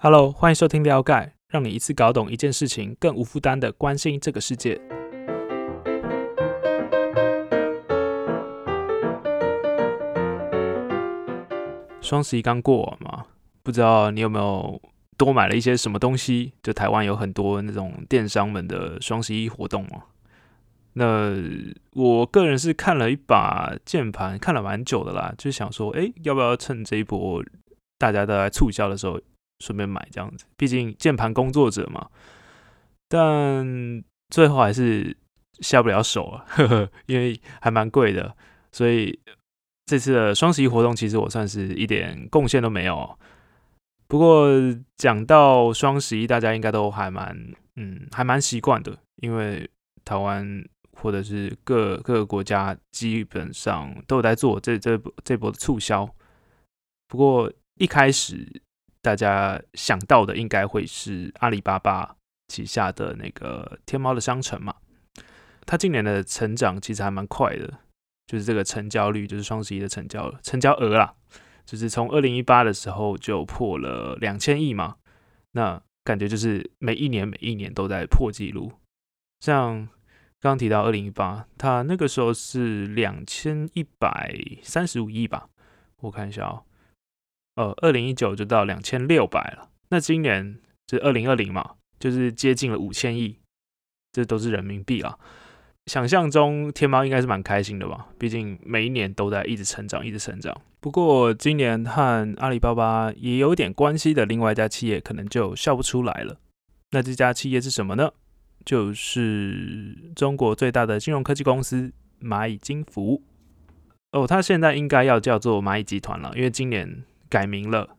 Hello，欢迎收听了解，让你一次搞懂一件事情，更无负担的关心这个世界。双十一刚过完嘛，不知道你有没有多买了一些什么东西？就台湾有很多那种电商们的双十一活动嘛。那我个人是看了一把键盘，看了蛮久的啦，就想说，哎，要不要趁这一波大家都在促销的时候？顺便买这样子，毕竟键盘工作者嘛。但最后还是下不了手啊，呵呵，因为还蛮贵的。所以这次的双十一活动，其实我算是一点贡献都没有。不过讲到双十一，大家应该都还蛮嗯，还蛮习惯的，因为台湾或者是各各个国家基本上都有在做这这这波的促销。不过一开始。大家想到的应该会是阿里巴巴旗下的那个天猫的商城嘛？它今年的成长其实还蛮快的，就是这个成交率，就是双十一的成交成交额啦，就是从二零一八的时候就破了两千亿嘛。那感觉就是每一年每一年都在破纪录。像刚提到二零一八，它那个时候是两千一百三十五亿吧？我看一下哦。呃，二零一九就到两千六百了，那今年是二零二零嘛，就是接近了五千亿，这都是人民币啊。想象中天猫应该是蛮开心的吧，毕竟每一年都在一直成长，一直成长。不过今年和阿里巴巴也有点关系的另外一家企业，可能就笑不出来了。那这家企业是什么呢？就是中国最大的金融科技公司蚂蚁金服。哦，它现在应该要叫做蚂蚁集团了，因为今年。改名了，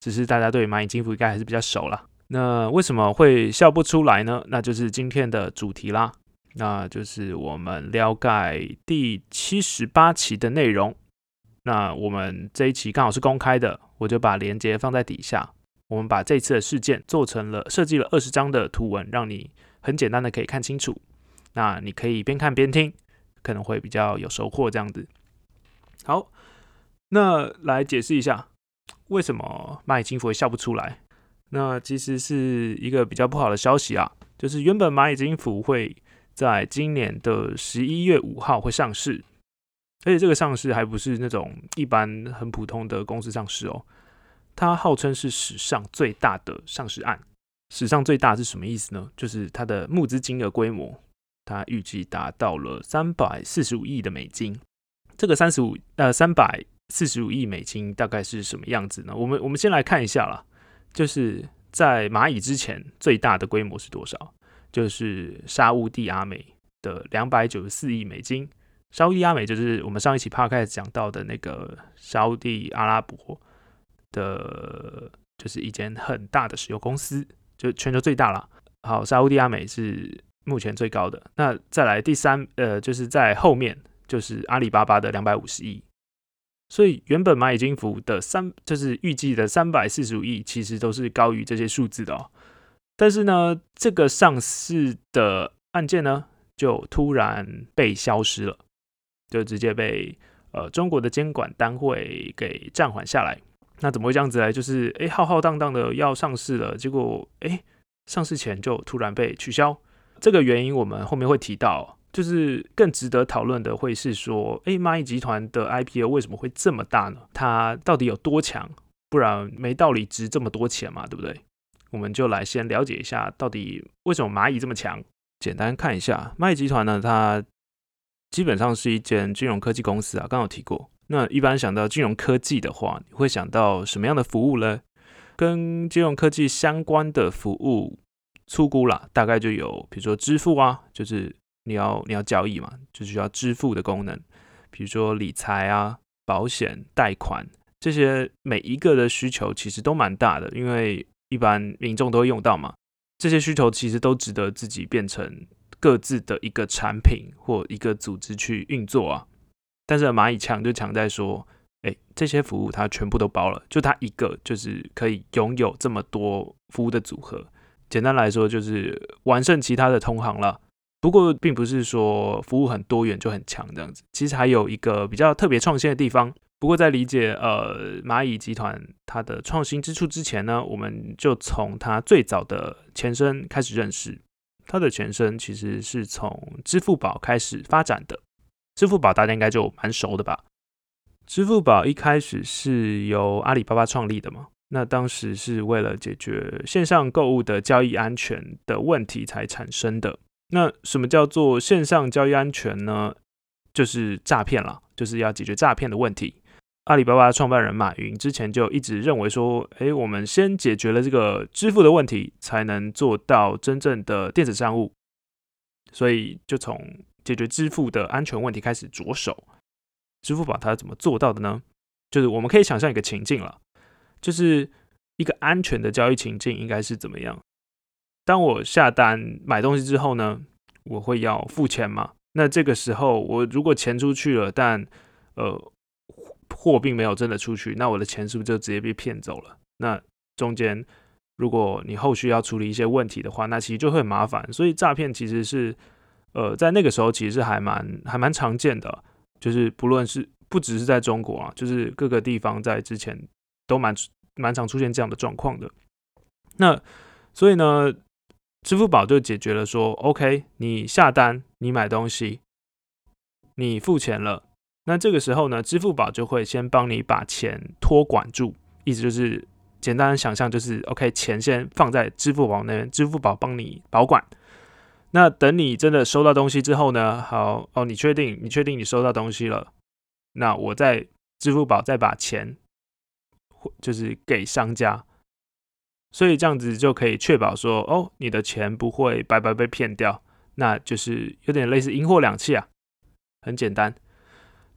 只是大家对蚂蚁金服应该还是比较熟了。那为什么会笑不出来呢？那就是今天的主题啦，那就是我们了解第七十八期的内容。那我们这一期刚好是公开的，我就把链接放在底下。我们把这次的事件做成了设计了二十张的图文，让你很简单的可以看清楚。那你可以边看边听，可能会比较有收获这样子。好，那来解释一下。为什么蚂蚁金服会笑不出来？那其实是一个比较不好的消息啊，就是原本蚂蚁金服会在今年的十一月五号会上市，而且这个上市还不是那种一般很普通的公司上市哦，它号称是史上最大的上市案。史上最大是什么意思呢？就是它的募资金额规模，它预计达到了三百四十五亿的美金。这个三十五呃三百。四十五亿美金大概是什么样子呢？我们我们先来看一下啦，就是在蚂蚁之前最大的规模是多少？就是沙乌地阿美的两百九十四亿美金。沙乌地阿美就是我们上一期 podcast 讲到的那个沙乌地阿拉伯的，就是一间很大的石油公司，就全球最大了。好，沙乌地阿美是目前最高的。那再来第三，呃，就是在后面就是阿里巴巴的两百五十亿。所以原本蚂蚁金服的三就是预计的三百四十五亿，其实都是高于这些数字的哦。但是呢，这个上市的案件呢，就突然被消失了，就直接被呃中国的监管单位给暂缓下来。那怎么会这样子来？就是哎浩浩荡荡的要上市了，结果哎上市前就突然被取消。这个原因我们后面会提到。就是更值得讨论的会是说，哎，蚂蚁集团的 IPO 为什么会这么大呢？它到底有多强？不然没道理值这么多钱嘛，对不对？我们就来先了解一下，到底为什么蚂蚁这么强？简单看一下，蚂蚁集团呢，它基本上是一间金融科技公司啊。刚刚有提过，那一般想到金融科技的话，你会想到什么样的服务呢？跟金融科技相关的服务，粗估啦，大概就有，比如说支付啊，就是。你要你要交易嘛，就需要支付的功能，比如说理财啊、保险、贷款这些，每一个的需求其实都蛮大的，因为一般民众都会用到嘛。这些需求其实都值得自己变成各自的一个产品或一个组织去运作啊。但是蚂蚁强就强在说，哎，这些服务它全部都包了，就它一个就是可以拥有这么多服务的组合。简单来说，就是完胜其他的同行了。不过，并不是说服务很多元就很强这样子。其实还有一个比较特别创新的地方，不过在理解呃蚂蚁集团它的创新之处之前呢，我们就从它最早的前身开始认识。它的前身其实是从支付宝开始发展的。支付宝大家应该就蛮熟的吧？支付宝一开始是由阿里巴巴创立的嘛？那当时是为了解决线上购物的交易安全的问题才产生的。那什么叫做线上交易安全呢？就是诈骗了，就是要解决诈骗的问题。阿里巴巴创办人马云之前就一直认为说，诶，我们先解决了这个支付的问题，才能做到真正的电子商务。所以就从解决支付的安全问题开始着手。支付宝它怎么做到的呢？就是我们可以想象一个情境了，就是一个安全的交易情境应该是怎么样？当我下单买东西之后呢，我会要付钱嘛？那这个时候我如果钱出去了，但呃。货并没有真的出去，那我的钱是不是就直接被骗走了？那中间如果你后续要处理一些问题的话，那其实就会很麻烦。所以诈骗其实是，呃，在那个时候其实还蛮还蛮常见的，就是不论是不只是在中国啊，就是各个地方在之前都蛮蛮常出现这样的状况的。那所以呢，支付宝就解决了说，OK，你下单，你买东西，你付钱了。那这个时候呢，支付宝就会先帮你把钱托管住，意思就是简单的想象就是 OK，钱先放在支付宝那边，支付宝帮你保管。那等你真的收到东西之后呢，好哦，你确定你确定你收到东西了，那我在支付宝再把钱就是给商家，所以这样子就可以确保说哦，你的钱不会白白被骗掉，那就是有点类似银货两讫啊，很简单。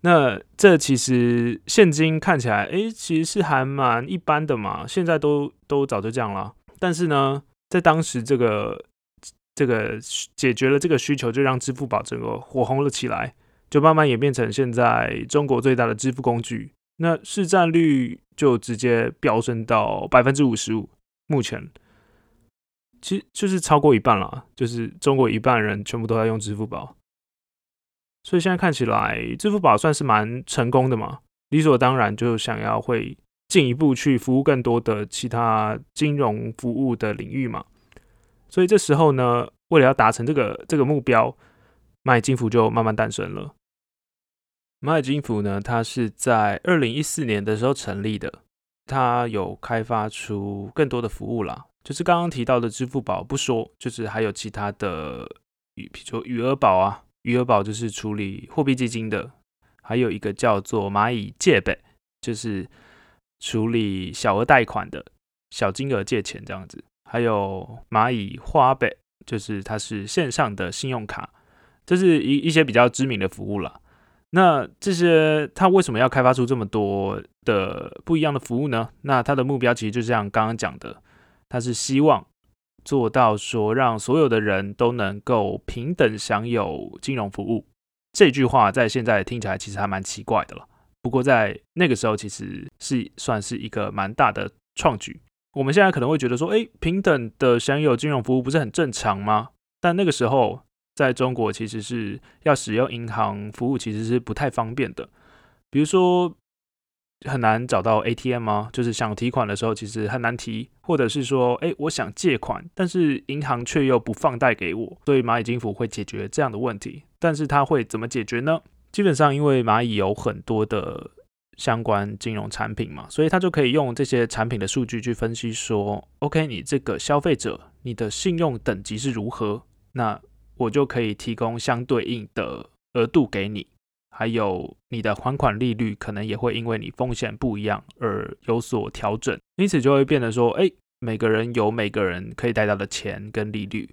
那这其实现今看起来，哎，其实是还蛮一般的嘛。现在都都早就这样了。但是呢，在当时这个这个解决了这个需求，就让支付宝整个火红了起来，就慢慢演变成现在中国最大的支付工具。那市占率就直接飙升到百分之五十五，目前其实就是超过一半了，就是中国一半人全部都在用支付宝。所以现在看起来，支付宝算是蛮成功的嘛，理所当然就想要会进一步去服务更多的其他金融服务的领域嘛。所以这时候呢，为了要达成这个这个目标，蚂蚁金服就慢慢诞生了。蚂蚁金服呢，它是在二零一四年的时候成立的，它有开发出更多的服务啦，就是刚刚提到的支付宝不说，就是还有其他的，比如余额宝啊。余额宝就是处理货币基金的，还有一个叫做蚂蚁借呗，就是处理小额贷款的，小金额借钱这样子。还有蚂蚁花呗，就是它是线上的信用卡，这是一一些比较知名的服务了。那这些它为什么要开发出这么多的不一样的服务呢？那它的目标其实就像刚刚讲的，它是希望。做到说让所有的人都能够平等享有金融服务，这句话在现在听起来其实还蛮奇怪的了。不过在那个时候其实是算是一个蛮大的创举。我们现在可能会觉得说，哎，平等的享有金融服务不是很正常吗？但那个时候在中国其实是要使用银行服务其实是不太方便的，比如说。很难找到 ATM 吗？就是想提款的时候，其实很难提，或者是说，哎，我想借款，但是银行却又不放贷给我，所以蚂蚁金服会解决这样的问题。但是它会怎么解决呢？基本上，因为蚂蚁有很多的相关金融产品嘛，所以它就可以用这些产品的数据去分析说，OK，你这个消费者，你的信用等级是如何，那我就可以提供相对应的额度给你。还有你的还款利率可能也会因为你风险不一样而有所调整，因此就会变得说，哎，每个人有每个人可以贷到的钱跟利率。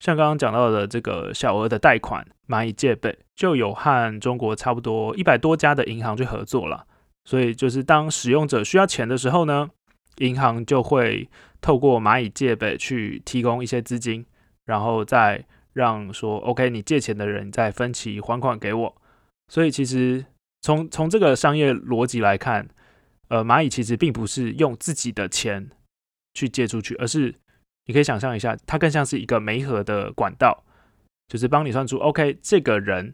像刚刚讲到的这个小额的贷款，蚂蚁借呗就有和中国差不多一百多家的银行去合作了。所以就是当使用者需要钱的时候呢，银行就会透过蚂蚁借呗去提供一些资金，然后再让说，OK，你借钱的人再分期还款给我。所以其实从从这个商业逻辑来看，呃，蚂蚁其实并不是用自己的钱去借出去，而是你可以想象一下，它更像是一个媒合的管道，就是帮你算出，OK，这个人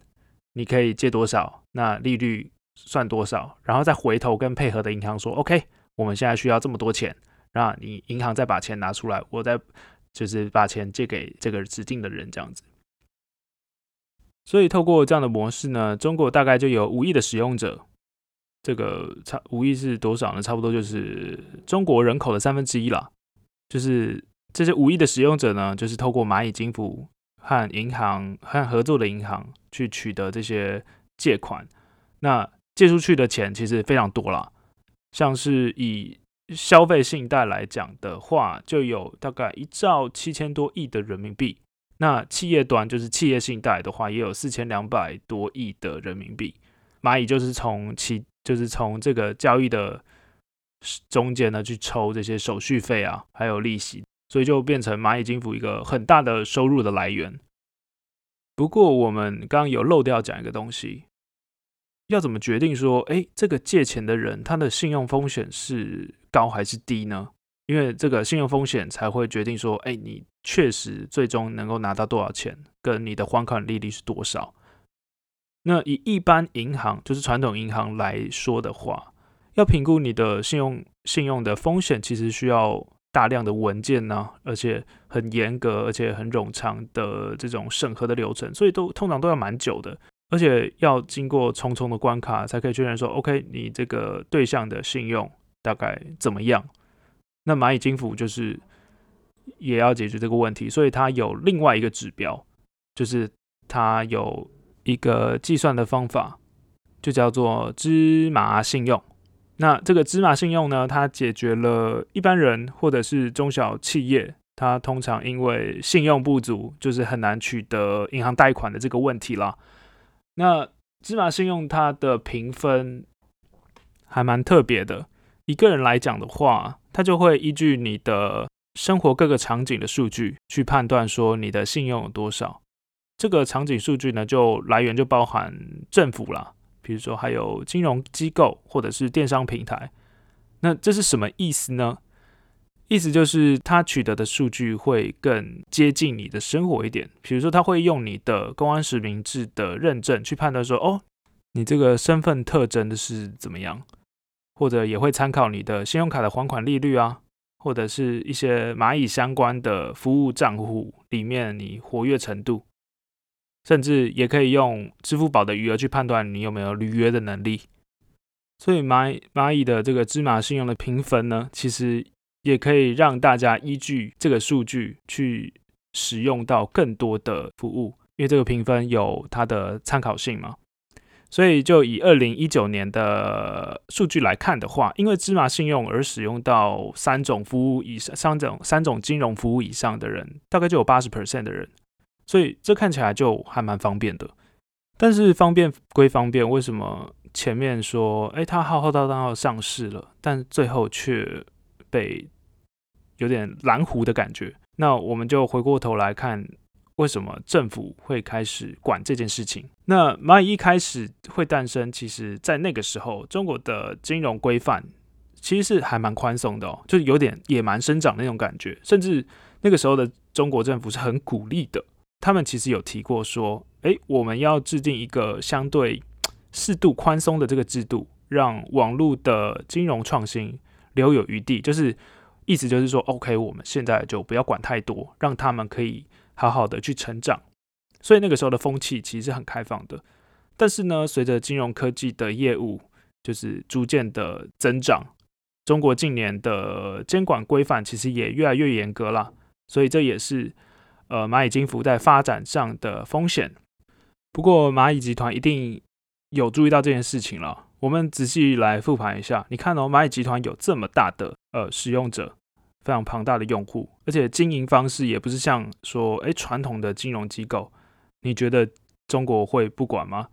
你可以借多少，那利率算多少，然后再回头跟配合的银行说，OK，我们现在需要这么多钱，那你银行再把钱拿出来，我再就是把钱借给这个指定的人，这样子。所以透过这样的模式呢，中国大概就有五亿的使用者。这个差五亿是多少呢？差不多就是中国人口的三分之一了。就是这些五亿的使用者呢，就是透过蚂蚁金服和银行和合作的银行去取得这些借款。那借出去的钱其实非常多了，像是以消费信贷来讲的话，就有大概一兆七千多亿的人民币。那企业端就是企业信贷的话，也有四千两百多亿的人民币。蚂蚁就是从其就是从这个交易的中间呢去抽这些手续费啊，还有利息，所以就变成蚂蚁金服一个很大的收入的来源。不过我们刚刚有漏掉讲一个东西，要怎么决定说，哎，这个借钱的人他的信用风险是高还是低呢？因为这个信用风险才会决定说，哎，你确实最终能够拿到多少钱，跟你的还款利率是多少。那以一般银行，就是传统银行来说的话，要评估你的信用信用的风险，其实需要大量的文件呢，而且很严格，而且很冗长的这种审核的流程，所以都通常都要蛮久的，而且要经过重重的关卡，才可以确认说，OK，你这个对象的信用大概怎么样？那蚂蚁金服就是也要解决这个问题，所以它有另外一个指标，就是它有一个计算的方法，就叫做芝麻信用。那这个芝麻信用呢，它解决了一般人或者是中小企业，它通常因为信用不足，就是很难取得银行贷款的这个问题啦。那芝麻信用它的评分还蛮特别的，一个人来讲的话。它就会依据你的生活各个场景的数据去判断说你的信用有多少。这个场景数据呢，就来源就包含政府啦，比如说还有金融机构或者是电商平台。那这是什么意思呢？意思就是它取得的数据会更接近你的生活一点。比如说，他会用你的公安实名制的认证去判断说，哦，你这个身份特征的是怎么样。或者也会参考你的信用卡的还款利率啊，或者是一些蚂蚁相关的服务账户里面你活跃程度，甚至也可以用支付宝的余额去判断你有没有履约的能力。所以蚂蚂蚁的这个芝麻信用的评分呢，其实也可以让大家依据这个数据去使用到更多的服务，因为这个评分有它的参考性嘛。所以，就以二零一九年的数据来看的话，因为芝麻信用而使用到三种服务以上、三种三种金融服务以上的人，大概就有八十 percent 的人。所以这看起来就还蛮方便的。但是方便归方便，为什么前面说，哎，它浩浩荡荡要上市了，但最后却被有点蓝湖的感觉？那我们就回过头来看。为什么政府会开始管这件事情？那蚂蚁一开始会诞生，其实在那个时候，中国的金融规范其实是还蛮宽松的哦，就有点野蛮生长那种感觉。甚至那个时候的中国政府是很鼓励的，他们其实有提过说，诶，我们要制定一个相对适度宽松的这个制度，让网络的金融创新留有余地。就是意思就是说，OK，我们现在就不要管太多，让他们可以。好好的去成长，所以那个时候的风气其实是很开放的。但是呢，随着金融科技的业务就是逐渐的增长，中国近年的监管规范其实也越来越严格了。所以这也是呃蚂蚁金服在发展上的风险。不过蚂蚁集团一定有注意到这件事情了。我们仔细来复盘一下，你看哦，蚂蚁集团有这么大的呃使用者。非常庞大的用户，而且经营方式也不是像说，哎，传统的金融机构，你觉得中国会不管吗？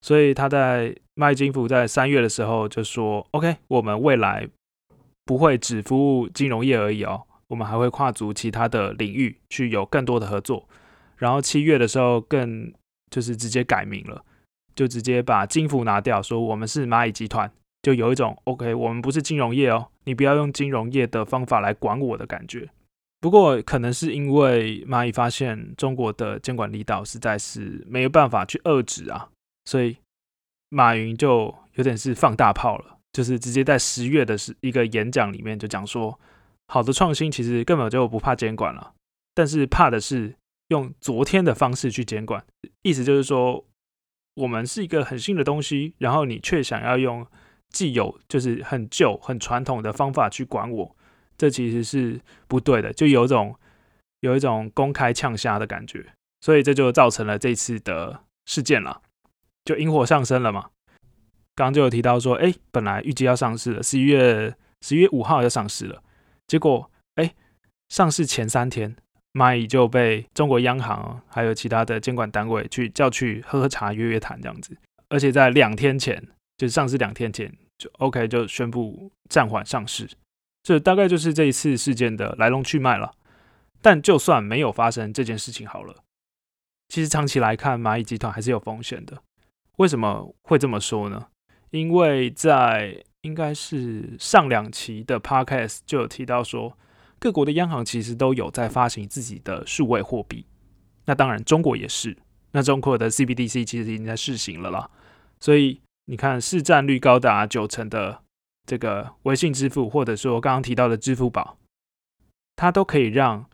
所以他在卖金服在三月的时候就说，OK，我们未来不会只服务金融业而已哦，我们还会跨足其他的领域去有更多的合作。然后七月的时候更就是直接改名了，就直接把金服拿掉，说我们是蚂蚁集团。就有一种 OK，我们不是金融业哦，你不要用金融业的方法来管我的感觉。不过可能是因为蚂蚁发现中国的监管力道实在是没有办法去遏制啊，所以马云就有点是放大炮了，就是直接在十月的是一个演讲里面就讲说，好的创新其实根本就不怕监管了，但是怕的是用昨天的方式去监管，意思就是说，我们是一个很新的东西，然后你却想要用既有就是很旧很传统的方法去管我，这其实是不对的，就有一种有一种公开呛虾的感觉，所以这就造成了这次的事件了。就引火上身了嘛？刚刚就有提到说，哎，本来预计要上市了，十一月十一月五号要上市了，结果，哎，上市前三天，蚂蚁就被中国央行还有其他的监管单位去叫去喝喝茶、约约谈这样子，而且在两天前，就是上市两天前，就 OK 就宣布暂缓上市，这大概就是这一次事件的来龙去脉了。但就算没有发生这件事情好了，其实长期来看，蚂蚁集团还是有风险的。为什么会这么说呢？因为在应该是上两期的 podcast 就有提到说，各国的央行其实都有在发行自己的数位货币。那当然，中国也是。那中国的 CBDC 其实已经在试行了啦。所以你看，市占率高达九成的这个微信支付，或者说刚刚提到的支付宝，它都可以让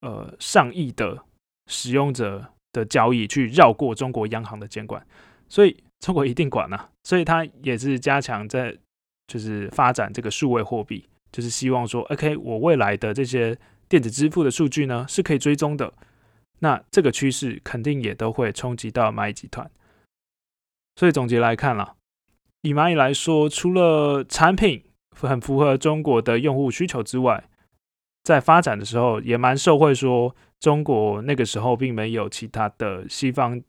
呃上亿的使用者的交易去绕过中国央行的监管。所以中国一定管啊，所以它也是加强在就是发展这个数位货币，就是希望说，OK，我未来的这些电子支付的数据呢是可以追踪的。那这个趋势肯定也都会冲击到蚂蚁集团。所以总结来看了，以蚂蚁来说，除了产品很符合中国的用户需求之外，在发展的时候也蛮受惠，说中国那个时候并没有其他的西方。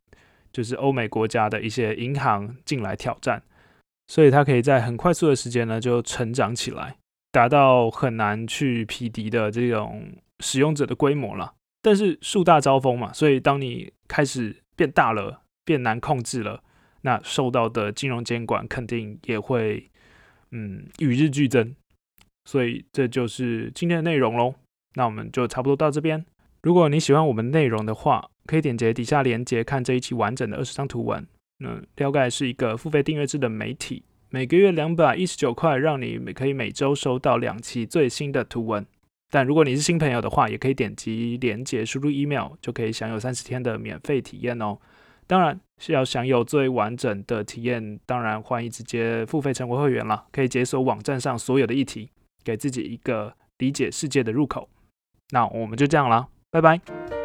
就是欧美国家的一些银行进来挑战，所以它可以在很快速的时间呢就成长起来，达到很难去匹敌的这种使用者的规模了。但是树大招风嘛，所以当你开始变大了，变难控制了，那受到的金融监管肯定也会嗯与日俱增。所以这就是今天的内容喽。那我们就差不多到这边。如果你喜欢我们内容的话，可以点击底下链接看这一期完整的二十张图文。那了解是一个付费订阅制的媒体，每个月两百一十九块，让你可以每周收到两期最新的图文。但如果你是新朋友的话，也可以点击链接输入 email，就可以享有三十天的免费体验哦。当然是要享有最完整的体验，当然欢迎直接付费成为会员了，可以解锁网站上所有的议题，给自己一个理解世界的入口。那我们就这样啦。拜拜。